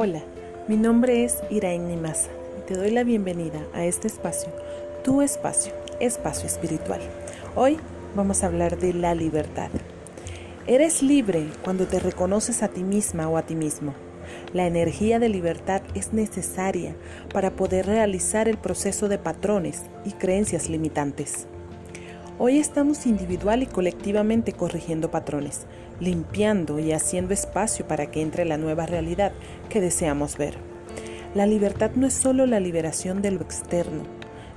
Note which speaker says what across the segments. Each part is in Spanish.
Speaker 1: Hola, mi nombre es Iraín Nimasa y te doy la bienvenida a este espacio, tu espacio, espacio espiritual. Hoy vamos a hablar de la libertad. Eres libre cuando te reconoces a ti misma o a ti mismo. La energía de libertad es necesaria para poder realizar el proceso de patrones y creencias limitantes. Hoy estamos individual y colectivamente corrigiendo patrones, limpiando y haciendo espacio para que entre la nueva realidad que deseamos ver. La libertad no es solo la liberación de lo externo,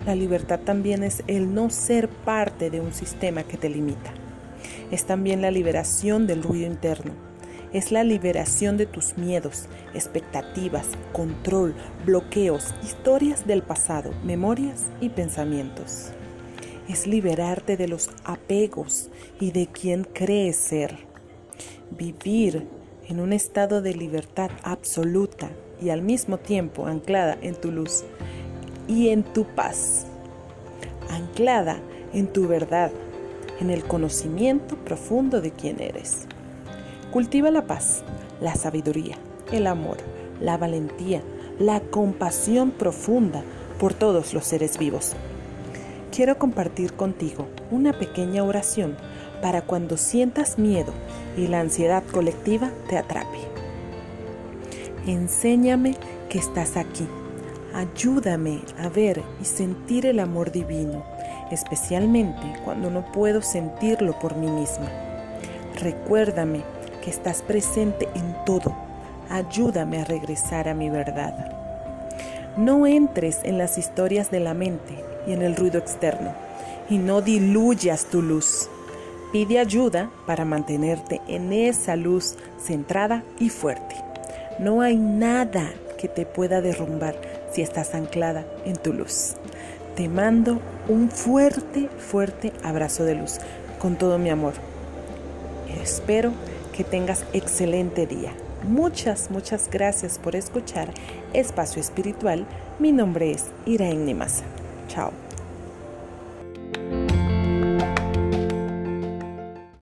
Speaker 1: la libertad también es el no ser parte de un sistema que te limita. Es también la liberación del ruido interno. Es la liberación de tus miedos, expectativas, control, bloqueos, historias del pasado, memorias y pensamientos es liberarte de los apegos y de quien crees ser. Vivir en un estado de libertad absoluta y al mismo tiempo anclada en tu luz y en tu paz. Anclada en tu verdad, en el conocimiento profundo de quién eres. Cultiva la paz, la sabiduría, el amor, la valentía, la compasión profunda por todos los seres vivos quiero compartir contigo una pequeña oración para cuando sientas miedo y la ansiedad colectiva te atrape. Enséñame que estás aquí. Ayúdame a ver y sentir el amor divino, especialmente cuando no puedo sentirlo por mí misma. Recuérdame que estás presente en todo. Ayúdame a regresar a mi verdad. No entres en las historias de la mente y en el ruido externo, y no diluyas tu luz. Pide ayuda para mantenerte en esa luz centrada y fuerte. No hay nada que te pueda derrumbar si estás anclada en tu luz. Te mando un fuerte, fuerte abrazo de luz con todo mi amor. Espero que tengas excelente día. Muchas, muchas gracias por escuchar Espacio Espiritual. Mi nombre es Iraín Nimasa. Help.